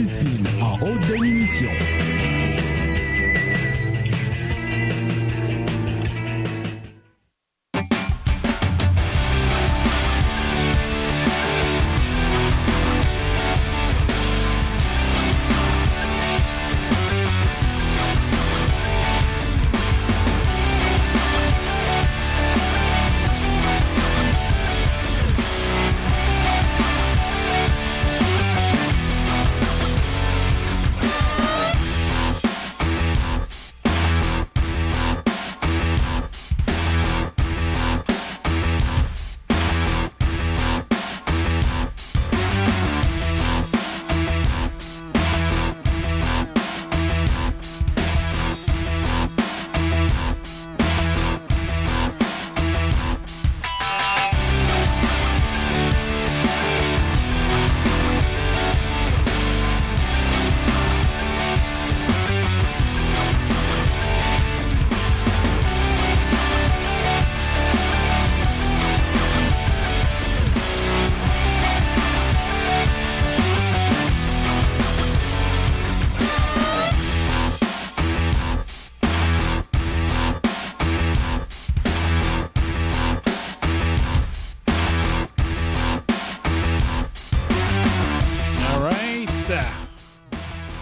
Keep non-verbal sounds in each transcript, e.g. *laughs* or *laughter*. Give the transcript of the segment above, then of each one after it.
réseau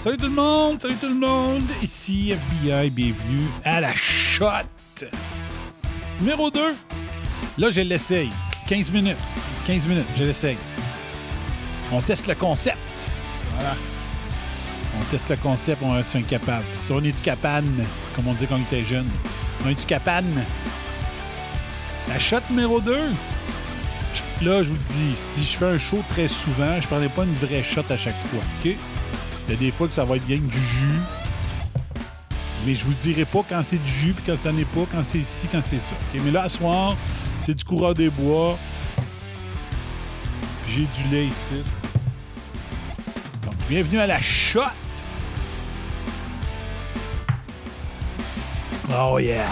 Salut tout le monde, salut tout le monde, ici FBI, bienvenue à la shot numéro 2. Là, je l'essaye. 15 minutes. 15 minutes, je l'essaye. On teste le concept. Voilà. On teste le concept, on va si on est. Si on est du capane, comme on dit quand on était jeune. On est du capane. La shot numéro 2. Là, je vous dis, si je fais un show très souvent, je prendrai pas une vraie shot à chaque fois. OK? Il y a des fois que ça va être bien du jus. Mais je vous dirai pas quand c'est du jus, puis quand ça n'est pas, quand c'est ici, quand c'est ça. Mais là, à soir, c'est du coureur des bois. J'ai du lait ici. Donc, bienvenue à la shot! Oh yeah!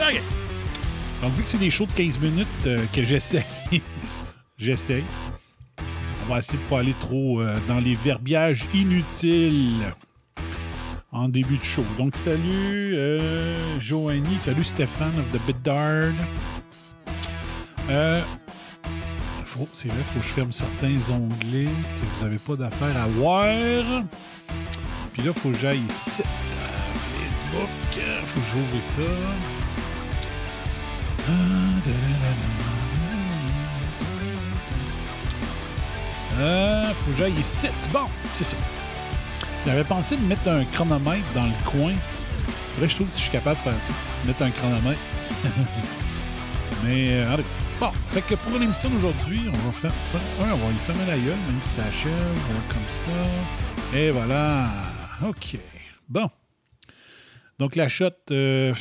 OK. Donc, vu que c'est des shows de 15 minutes euh, que j'essaie, j'essaie. On va essayer de pas aller trop euh, dans les verbiages inutiles en début de show. Donc, salut euh, Joanie, salut Stéphane of the Bit Dard. Euh, c'est vrai, faut que je ferme certains onglets que vous n'avez pas d'affaire à voir. Puis là, il faut que j'aille ici. à Facebook. faut que j'ouvre ça. Ah, Euh, faut que j'aille ici. Bon, c'est ça. J'avais pensé de mettre un chronomètre dans le coin. Faudrait je trouve si je suis capable de faire ça. Mettre un chronomètre. *laughs* Mais, euh, bon, fait que pour l'émission d'aujourd'hui, on va faire. Ouais, on va y fermer la gueule, même si ça achève, comme ça. Et voilà. OK. Bon. Donc, la shot, euh.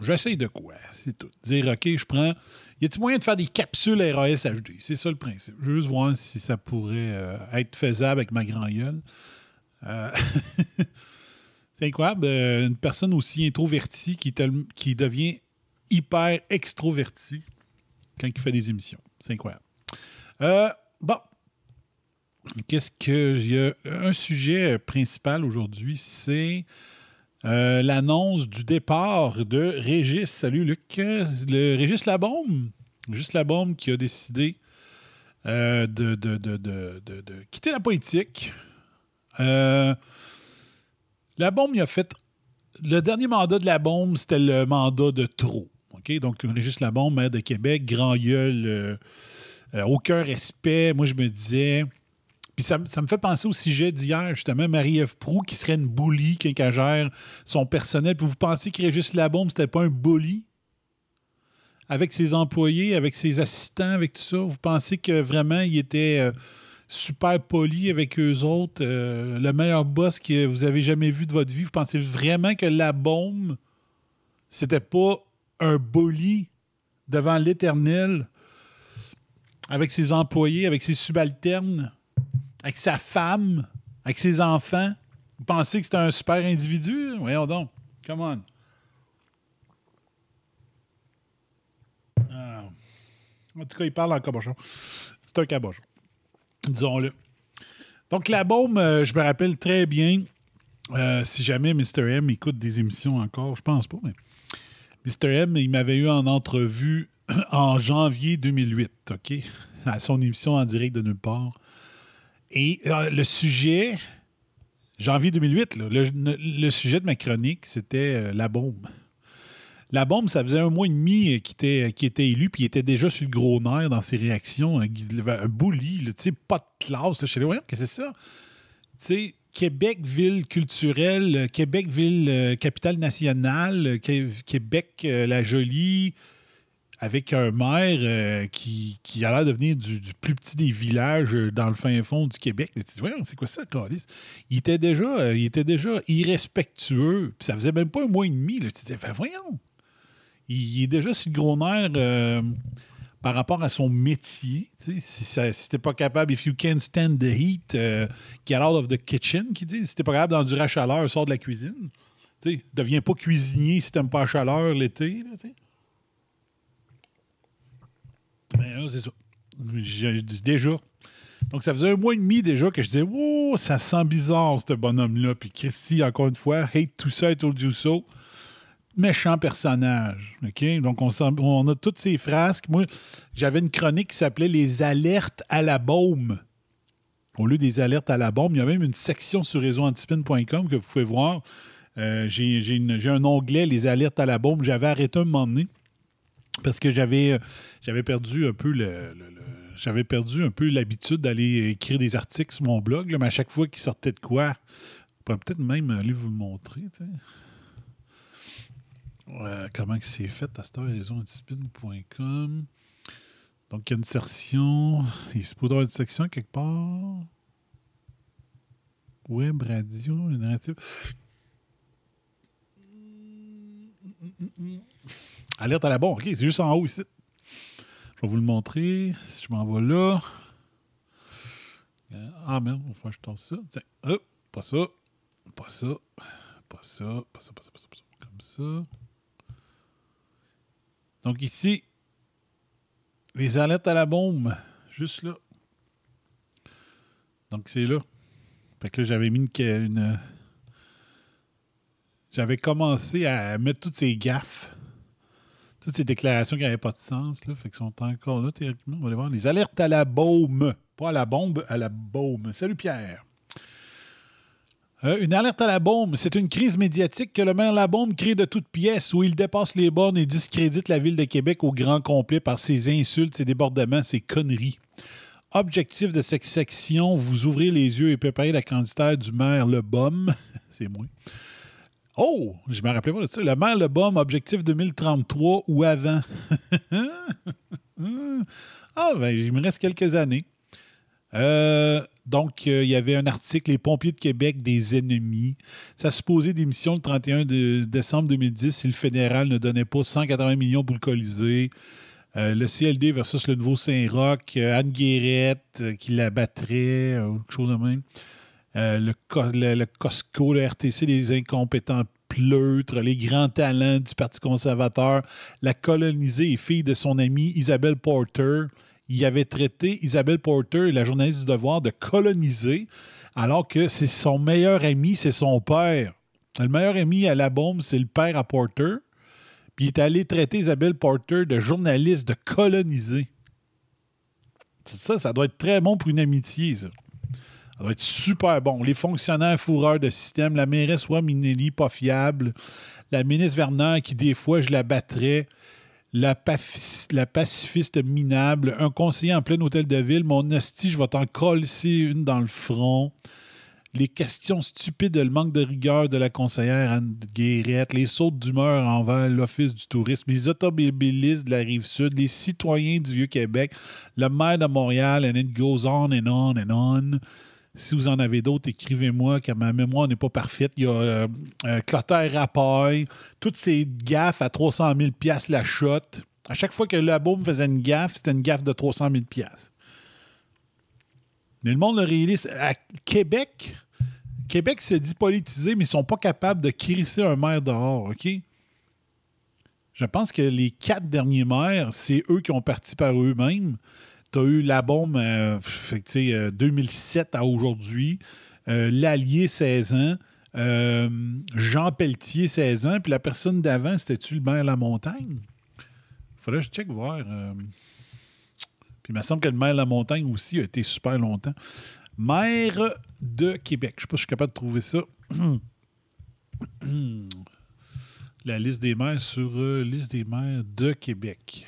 J'essaye de quoi? C'est tout. Dire, OK, je prends. Y a-t-il moyen de faire des capsules RAS HD? C'est ça le principe. Je veux juste voir si ça pourrait euh, être faisable avec ma grand gueule. Euh... *laughs* c'est incroyable. euh, une personne aussi introvertie qui, devient hyper extrovertie quand il fait des émissions. C'est incroyable. Bon. Qu'est-ce que. Y un sujet principal aujourd'hui, c'est. Euh, l'annonce du départ de Régis. Salut Luc. Le Régis Labombe. Régis Labombe qui a décidé euh, de, quitter la politique. Euh, la bombe, il a fait. Le dernier mandat de la bombe, c'était le mandat de trop. OK? Donc, Régis Labombe, maire de Québec, grand gueule, euh, aucun respect. Moi, je me disais. Puis ça, me- fait penser au sujet d'hier, justement, Marie-Ève Proux, qui serait une bully elle gère son personnel. Puis vous pensez que Régis Labombe, c'était pas un bully? Avec ses employés, avec ses assistants, avec tout ça? Vous pensez que vraiment, il était euh, super poli avec eux autres? euh, le meilleur boss que vous avez jamais vu de votre vie? Vous pensez vraiment que Labombe, c'était pas un bully devant l'éternel avec ses employés, avec ses subalternes? Avec sa femme, avec ses enfants. Vous pensez que c'était un super individu? Voyons donc. Come on. Ah. En tout cas, il parle en cabochon. C'est un cabochon. Disons-le. Donc, la euh, je me rappelle très bien, euh, si jamais Mr. M écoute des émissions encore, je pense pas, mais Mr. M, il m'avait eu en entrevue *clears throat* en janvier 2008, OK? À son émission en direct de nulle part. Et euh, le sujet, janvier 2008, là, le, le, sujet de ma chronique, c'était la bombe. La bombe, ça faisait un mois et demi qu'il était, élu, puis il était déjà sur le gros nerf dans ses réactions. Un, un bully, sais, pas de classe. Je sais pas, qu'est-ce que c'est ça? Tu sais, Québec, ville culturelle, Québec, ville euh, capitale nationale, Québec, euh, la jolie, avec un maire euh, qui, qui, a l'air de venir du, plus petit des villages dans le fin fond du Québec. Tu dis, c'est quoi ça, Carlis? Il était déjà, il était déjà irrespectueux. Puis ça faisait même pas un mois et demi. Tu disais, voyons il, est déjà sur le gros nerf euh, par rapport à son métier. Si, si t'es pas capable, if you can't stand the heat, euh, get out of the kitchen, qui dit. Si t'es pas capable d'endurer la chaleur, sors de la cuisine. ne deviens pas cuisinier si t'aimes pas la chaleur l'été. Là, c'est ça. Je, dis déjà. Donc, ça faisait un mois et demi déjà que je disais, oh, ça sent bizarre, ce bonhomme-là. Puis Christy, encore une fois, hate tout ça, told you so méchant personnage. OK? Donc, on, on, a toutes ces frasques. Moi, j'avais une chronique qui s'appelait Les alertes à la baume. Au lieu des alertes à la bombe, il y a même une section sur réseauantispin.com que vous pouvez voir. Euh, j'ai un onglet, les alertes à la bombe. J'avais arrêté un moment donné parce que j'avais j'avais perdu un peu le, j'avais perdu un peu l'habitude d'aller écrire des articles sur mon blog. mais à chaque fois qu'il sortait de quoi, je pourrais peut-être même aller vous le montrer. Euh, comment c'est fait à cette. Donc, il y a une section. Il se peut avoir une section quelque part. Web, radio, narrative. Alerte à la bombe. OK, c'est juste en haut ici. Je vais vous le montrer. Si je m'en vais là. Ah merde, il faut que je tourne ça. Tiens, hop, pas ça. Pas ça. Pas ça. Pas ça, pas ça, pas ça. Pas ça. Comme ça. Donc ici, les alertes à la bombe, juste là. Donc c'est là. Fait que là, j'avais mis une, j'avais commencé à mettre toutes ces gaffes, toutes ces déclarations qui n'avaient pas de sens. Là, fait sont encore là, théoriquement. On va aller voir. Les alertes à la bombe. Pas à la bombe, à la baume. Salut Pierre. Euh, une alerte à la bombe, c'est une crise médiatique que le maire Labombe crée de toutes pièces où il dépasse les bornes et discrédite la ville de Québec au grand complet par ses insultes, ses débordements, ses conneries. Objectif de cette section, vous ouvrez les yeux et préparez la candidature du maire Le *laughs* c'est moi. Oh, je me rappelais pas de ça. Le maire Le objectif 2033 ou avant? *laughs* ah, ben, il me reste quelques années. Euh, donc, euh, il y avait un article, Les pompiers de Québec, des ennemis. Ça supposait d'émission le 31 décembre 2010 si le fédéral ne donnait pas 180 millions pour le Colisée. Euh, le CLD versus le Nouveau Saint-Roch, Anne Guérette qui la battrait, ou quelque chose de même. Le, le, Costco, le RTC, les incompétents pleutres, les grands talents du Parti conservateur, la colonisée et fille de son amie Isabelle Porter il avait traité Isabelle Porter, la journaliste du Devoir, de coloniser, alors que c'est son meilleur ami, c'est son père. Le meilleur ami à la bombe, c'est le père à Porter. Puis il est allé traiter Isabelle Porter de journaliste, de coloniser. Ça, ça doit être très bon pour une amitié, ça. Ça doit être super bon. Les fonctionnaires fourreurs de système, la mairesse Minelli, pas fiable, la ministre Vernon, qui des fois, je la battrais la, pacifiste minable, un conseiller en plein hôtel de ville, mon hostie, je vais t'en coller une dans le front. Les questions stupides, le manque de rigueur de la conseillère Anne Guérette, les sautes d'humeur envers l'Office du tourisme, les automobilistes de la rive sud, les citoyens du Vieux-Québec, le maire de Montréal, and it goes on and on and on. Si vous en avez d'autres, écrivez-moi, car ma mémoire n'est pas parfaite. Il y a euh, euh Clotaire Rapaille, toutes ces gaffes à 300 000 la shot. À chaque fois que le me faisait une gaffe, c'était une gaffe de 300 000 Mais le monde le réalise. À Québec, Québec se dit politisé, mais ils sont pas capables de crisser un maire dehors, OK? Je pense que les quatre derniers maires, c'est eux qui ont parti par eux-mêmes. Tu as eu la bombe, euh, fait que, tu sais, euh, 2007 à aujourd'hui, euh, l'Allier 16 ans, euh, Jean Pelletier 16 ans, puis la personne d'avant, c'était-tu le maire La Montagne? Faudrait que je check voir. euh. Puis il me semble que le maire La Montagne aussi a été super longtemps. Maire de Québec. Je sais pas si je suis capable de trouver ça. *clears throat* La liste des maires sur liste des maires de Québec.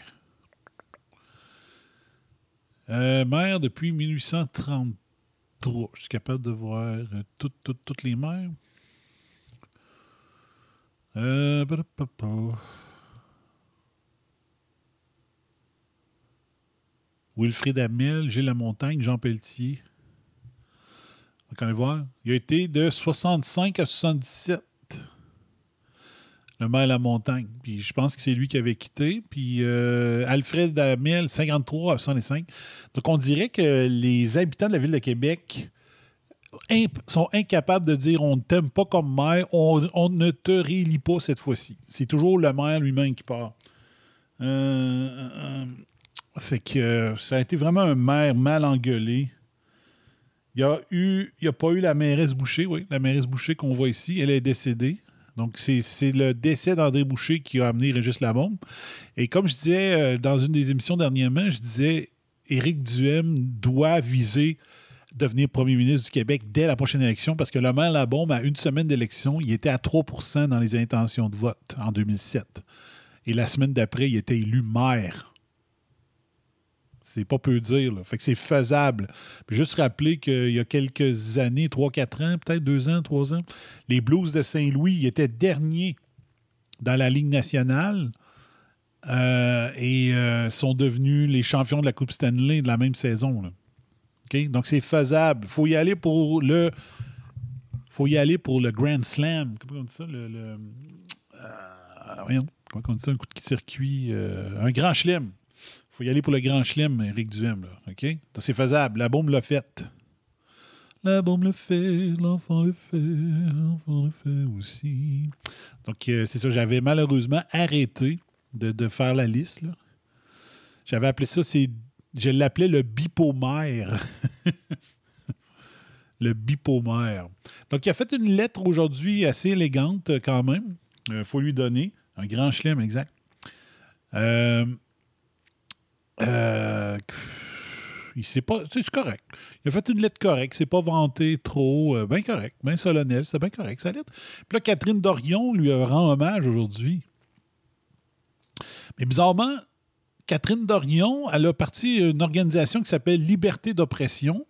Euh, maire depuis 1833. Je suis capable de voir euh, toutes, les maires. Euh. Wilfrid Hamel, Gilles Lamontagne, Jean Pelletier. On va voir. Il a été de 65 à 77. Le maire La Montagne. Puis je pense que c'est lui qui avait quitté. Puis euh, Alfred Hamel, 53 à 65. Donc on dirait que les habitants de la ville de Québec sont incapables de dire on ne t'aime pas comme maire, on, ne te réélit pas cette fois-ci. C'est toujours le maire lui-même qui part. Euh, euh, euh, fait que ça a été vraiment un maire mal engueulé. Il y a n'y a pas eu la mairesse Boucher, oui, la mairesse Boucher qu'on voit ici, elle est décédée. Donc, c'est le décès d'André Boucher qui a amené Régis Labombe. Et comme je disais euh, dans une des émissions dernièrement, je disais Éric Duhem doit viser devenir premier ministre du Québec dès la prochaine élection parce que le maire Labombe, à une semaine d'élection, il était à 3% dans les intentions de vote en 2007. Et la semaine d'après, il était élu maire. C'est pas peu dire. Fait que c'est faisable. Juste rappeler qu'il y a quelques années, 3-4 ans, peut-être 2 ans, 3 ans, les Blues de Saint-Louis étaient derniers dans la Ligue nationale euh, et euh, sont devenus les champions de la Coupe Stanley de la même saison. Donc c'est faisable. Faut y aller pour le. faut y aller pour le Grand Slam. Comment on dit ça? Le, euh, comment on dit ça? Un coup de circuit. un grand chelem. Faut y aller pour le grand chelem, Eric Duhem. C'est faisable. La bombe l'a faite. La bombe le fait, l'enfant le fait, l'enfant le fait aussi. Donc, euh, c'est ça. J'avais malheureusement arrêté de, de faire la liste. J'avais appelé ça, c'est, je l'appelais le bipomère. *laughs* le bipomère. Donc, il a fait une lettre aujourd'hui assez élégante euh, quand même. Il faut lui donner. Un grand chelem, exact. Euh, euh, C'est correct. Il a fait une lettre correcte. C'est pas vanté trop. euh, bien correct. Bien solennel. C'est bien correct, sa lettre. Puis là, Catherine Dorion lui rend hommage aujourd'hui. Mais bizarrement, Catherine Dorion, elle a parti une organisation qui s'appelle Liberté d'oppression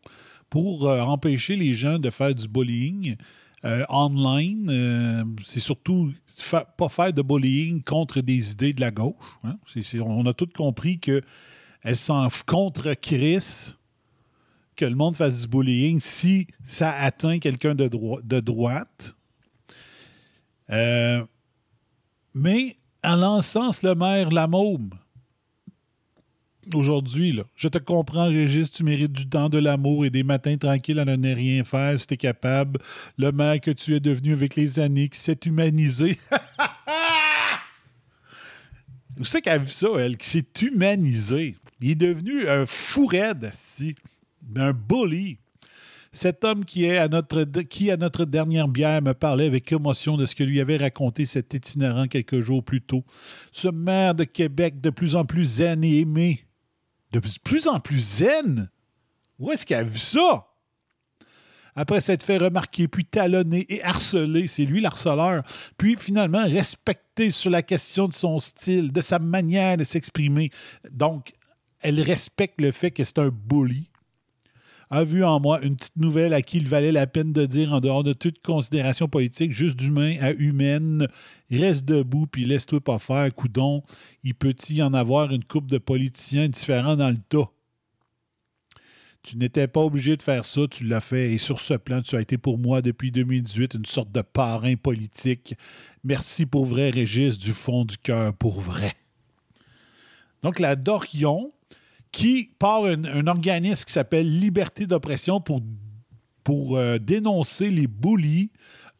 pour euh, empêcher les gens de faire du bullying euh, online. Euh, c'est surtout pas faire de bullying contre des idées de la gauche. hein. On a tous compris que elle s'en contre Chris que le monde fasse du bullying si ça atteint quelqu'un de, droi- de droite. Euh, mais en l'encense le maire Lamaume, aujourd'hui, je te comprends, Régis, tu mérites du temps, de l'amour et des matins tranquilles à ne rien faire si t'es capable. Le maire que tu es devenu avec les années, qui s'est humanisé. *laughs* Où c'est qu'elle a vu ça, elle, qui s'est humanisé? Il est devenu un fou raide, si. un bully. Cet homme qui, est à notre, qui, à notre dernière bière, me parlait avec émotion de ce que lui avait raconté cet itinérant quelques jours plus tôt. Ce maire de Québec de plus en plus zen et aimé. De plus en plus zen? Où est-ce qu'il a vu ça? Après s'être fait remarquer, puis talonner et harceler, c'est lui l'harceleur, puis finalement respecté sur la question de son style, de sa manière de s'exprimer. Donc, elle respecte le fait que c'est un bully a vu en moi une petite nouvelle à qui il valait la peine de dire en dehors de toute considération politique, juste d'humain à humaine, reste debout puis laisse-toi pas faire, coudon. Il peut y en avoir une coupe de politiciens différents dans le tas. Tu n'étais pas obligé de faire ça, tu l'as fait. Et sur ce plan, tu as été pour moi depuis 2018 une sorte de parrain politique. Merci pour vrai, Régis, du fond du cœur, pour vrai. Donc, la Dorion, qui part un, organisme qui s'appelle Liberté d'oppression pour, pour euh, dénoncer les bullies,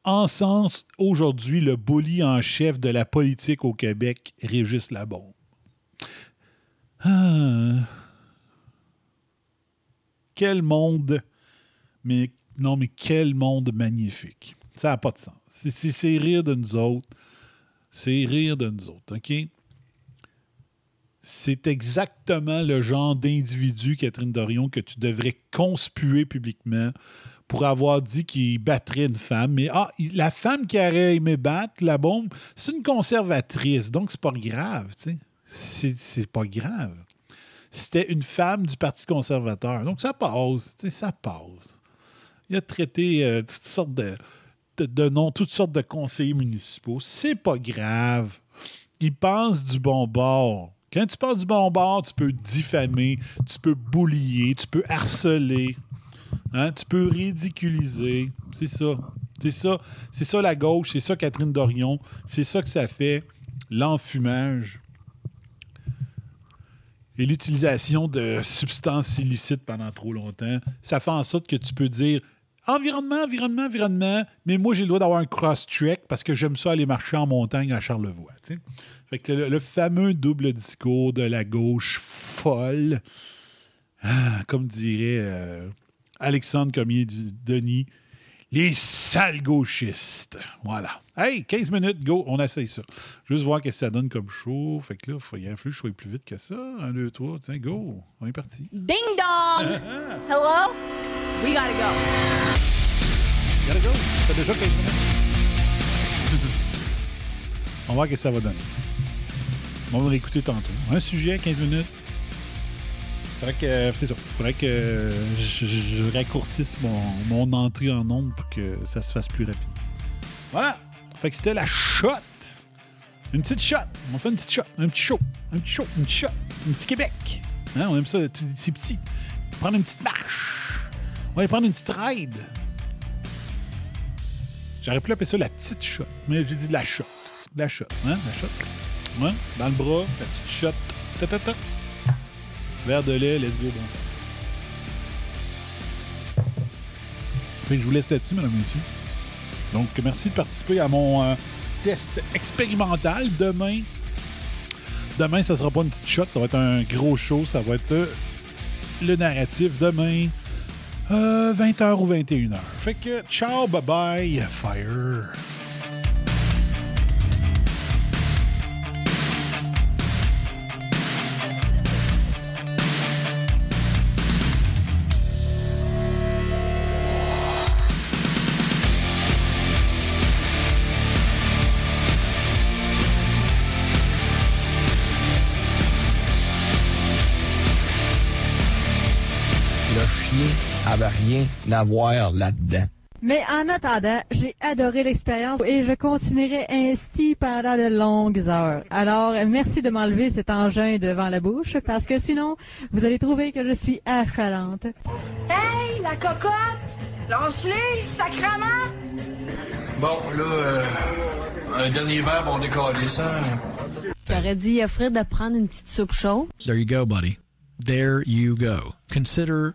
encense aujourd'hui le bully en chef de la politique au Québec, Régis Labombe. Ah. quel monde, mais non, mais quel monde magnifique. Ça n'a pas de sens. C'est rire de nous autres. C'est rire de nous autres, OK? C'est exactement le genre d'individu, Catherine Dorion, que tu devrais conspuer publiquement pour avoir dit qu'il battrait une femme. Mais ah, la femme qui aurait aimé battre la bombe, c'est une conservatrice, donc c'est pas grave, tu sais. C'est pas grave. C'était une femme du Parti conservateur. Donc ça passe, tu ça passe. Il a traité euh, toutes sortes de, de, noms, toutes sortes de conseillers municipaux. C'est pas grave. Il pense du bon bord. Quand tu penses du bon bord, tu peux diffamer, tu peux boulier, tu peux harceler. Hein? Tu peux ridiculiser. C'est ça. C'est ça. C'est ça la gauche. C'est ça Catherine Dorion. C'est ça que ça fait. L'enfumage et l'utilisation de substances illicites pendant trop longtemps. Ça fait en sorte que tu peux dire environnement, environnement, environnement, mais moi j'ai le droit d'avoir un cross-track parce que j'aime ça aller marcher en montagne à Charlevoix. Fait que le, fameux double discours de la gauche folle, ah, comme dirait euh, Alexandre Comier Denis, les sales gauchistes. Voilà. Hey, 15 minutes, go, on essaye ça. Juste voir ce que ça donne comme show. Fait que là, il faut y influer, je sois plus vite que ça. Un, deux, trois, tiens, go. On est parti. Ding dong! Hello? We gotta go. Gotta go? Déjà 15 minutes. on va voir ce que ça va donner. On va l'écouter tantôt. Un sujet, 15 minutes faudrait que, c'est ça, faudrait que je, raccourcisse mon, entrée en nombre pour que ça se fasse plus rapide. Voilà. Fait que c'était la shot. Une petite shot. On fait une petite shot. Un petit show. Un petit show. Une shot. Un petit Québec. Hein, on aime ça, c'est petit. Prendre une petite marche. On va prendre une petite ride. J'aurais pu appeler ça la petite shot. Mais j'ai dit la shot. La shot. Hein? La shot. Ouais. Dans le bras, la petite shot. Ta, ta, ta. Verre de lait, let's go, bon. je vous laisse là-dessus, mesdames et messieurs. Donc, merci de participer à mon euh, test expérimental demain. Demain, ça sera pas une petite shot, ça va être un gros show. Ça va être euh, le narratif demain, 20h euh, ou 21h. Fait que, ciao, bye bye, fire. Avait rien à voir là-dedans. Mais en attendant, j'ai adoré l'expérience et je continuerai ainsi pendant de longues heures. Alors, merci de m'enlever cet engin devant la bouche parce que sinon, vous allez trouver que je suis achalante. Hey, la cocotte! Lance-les, sacrement! Bon, là, euh, un dernier verre, on décolle ça. J'aurais dit à Fred de prendre une petite soupe chaude? There you go, buddy. There you go. Consider